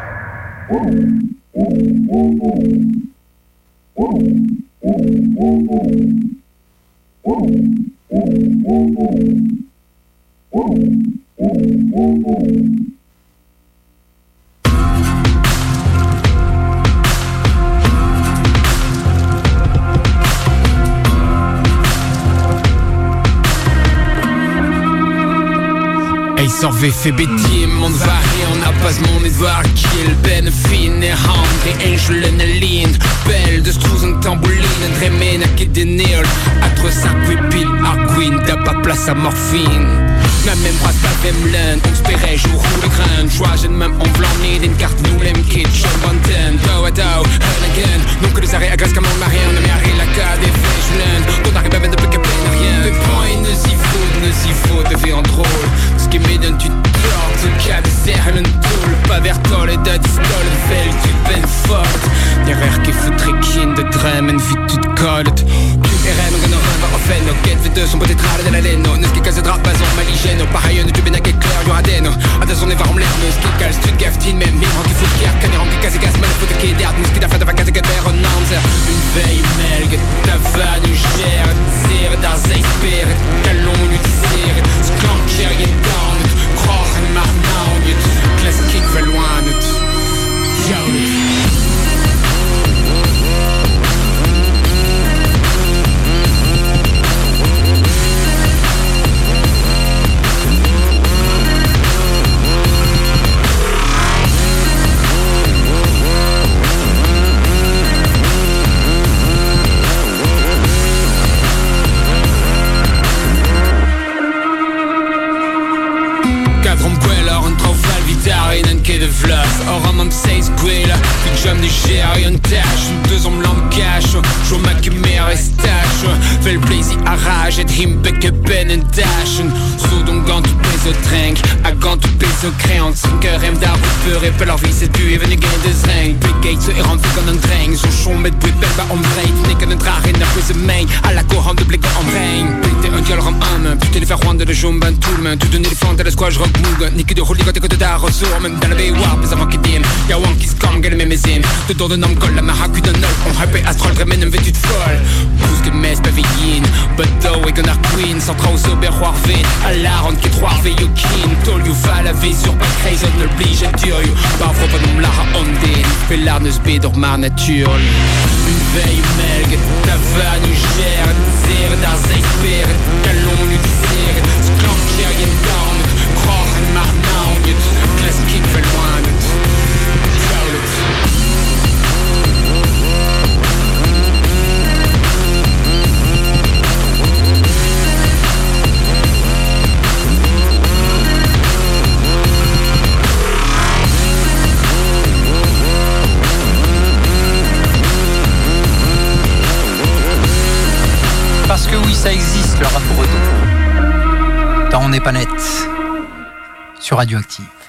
Sorvey fait betier man vari on a pas mon edvar kill ben fin e hand e angelen e lin Bell de struzen tambouline dremen de neol Atre sarkwe pil ar gwin da pas place à morphine. Na même pas pas même lun On spérait jour ou le grain. Choisen même en blanc d'une carte nous l'aime kit Sean Banten Tau a tau Hell again. Non que les arrêts agressent comme on m'a Ne m'arrête la cade et fait je lun Ton arrive avec de peu qu'à peine rien. Ne s'y ne s'y drôle. Ce tu cas un tool Pas vers toi les dates Stol Vel tu peine forte Derrière qui fout trekking de drem En vite tu te colles gagne un va offend No get vite son pote trade de la laine. Ne ski casse drap pas en maligène Pareil ne tu ben à quel clair y'aura des no Attention les varons l'air Ne ski cal street gaftine. Même mire qui fout guerre Can rempli casse gas Mal faut de qui d'air Ne ski da fête vacances que terre en Nantes Une veille melgue Ta vanne gère Zere da zeisper Calon nu zere Sklank rien down vlas Or am am seis gwela Fi jam de ger yon tash Deux om lam cash Jo ma ke mer e stash Fel plaisir arrage et him beke ben en dash. So don gant tout peso trenk A gant tout peso créant Sinker rem daar peur et leur vie c'est du even again de zreng Big gate zo erant kan een dreng Zo schon met buit ben ba omdreid Nikken een draag in de quizze mijn A la cour de blikken omreng Pinte un dialogue en un Putain les rwanda de jombe en tout main. Tout les fentes à la squash rock moog Nikke de holy got côté daar Zo men dans la bay war Pis avant qu'il dim Ya qui scam gale me mesim De door de nam kol La maha kuit de nul On hype astrol Dremen een vetu de folle. Poes que mes paveyin But though een ar queen. Sans trou zo ber roar vin. A la rond qui trois ve yo kin Tol you va la vie sur pas crazy On ne blige à dur you fro pas lara ondin Fait l'arneuse b door mar nature. Une veille melg Ta va nu gère Zere daar zeisper Calon ça existe le au topo. Dans On n'est pas net. Sur Radioactive.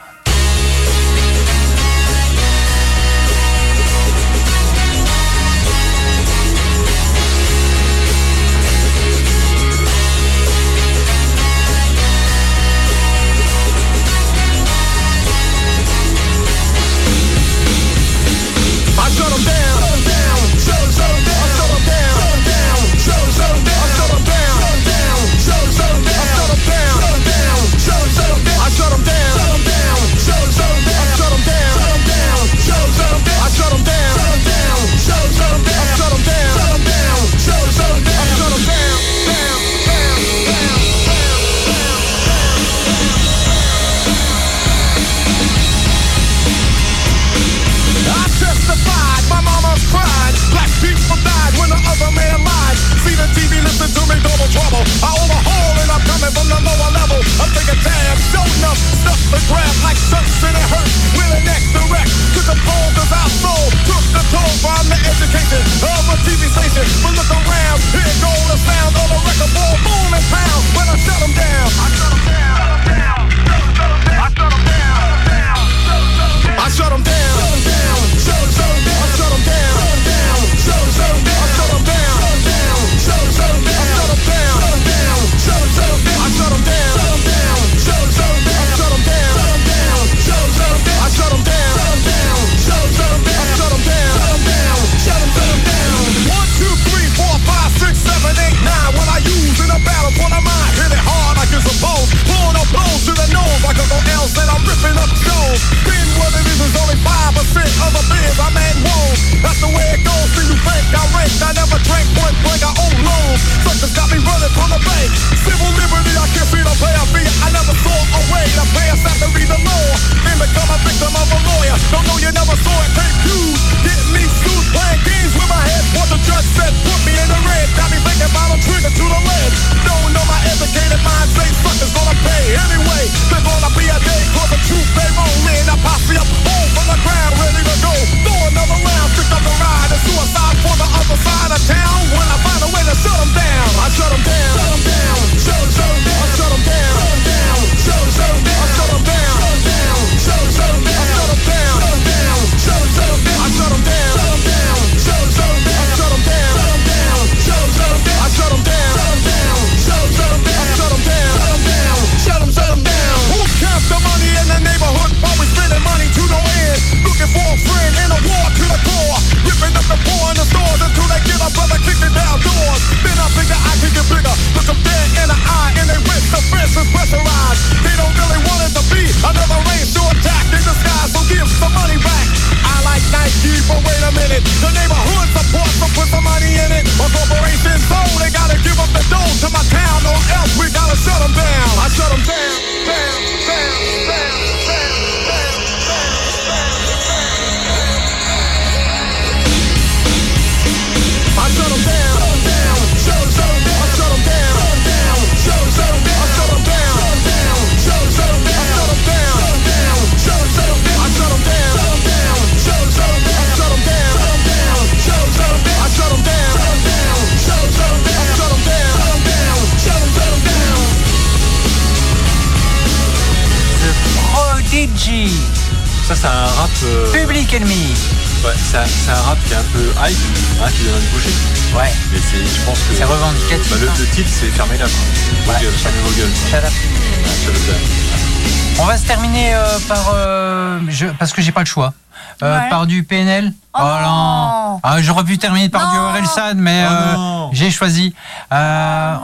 choix. Euh, par du PNL Oh, oh ah, J'aurais pu terminer par du Orelsan, mais oh euh, j'ai choisi. Euh,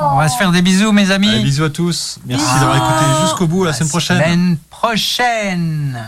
on, va se faire des bisous, mes amis. Bisous à tous. Merci d'avoir écouté jusqu'au bout. À semaine. La semaine prochaine.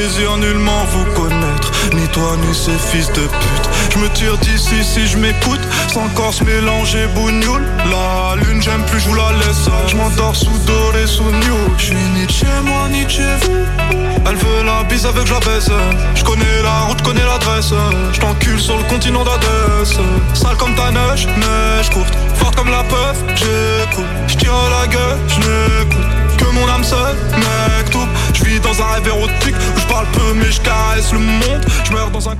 désire nullement vous connaître, ni toi ni ces fils de pute. Je me tire d'ici si je m'écoute, sans corps mélanger bougnoule. La lune, j'aime plus, je vous la laisse. Je m'endors sous doré, sous new. Je suis ni de chez moi, ni de chez vous. Elle veut la bise avec la baisse. Je connais la route, connais l'adresse. Je t'encule sur le continent d'Adès. Sale comme ta neige, neige courte. Forte comme la peuf, j'écoute. Je tire la gueule, je n'écoute mon âme seule mec tout Je vis dans un rêve érotique où je parle peu mais je caresse le monde. Je meurs dans un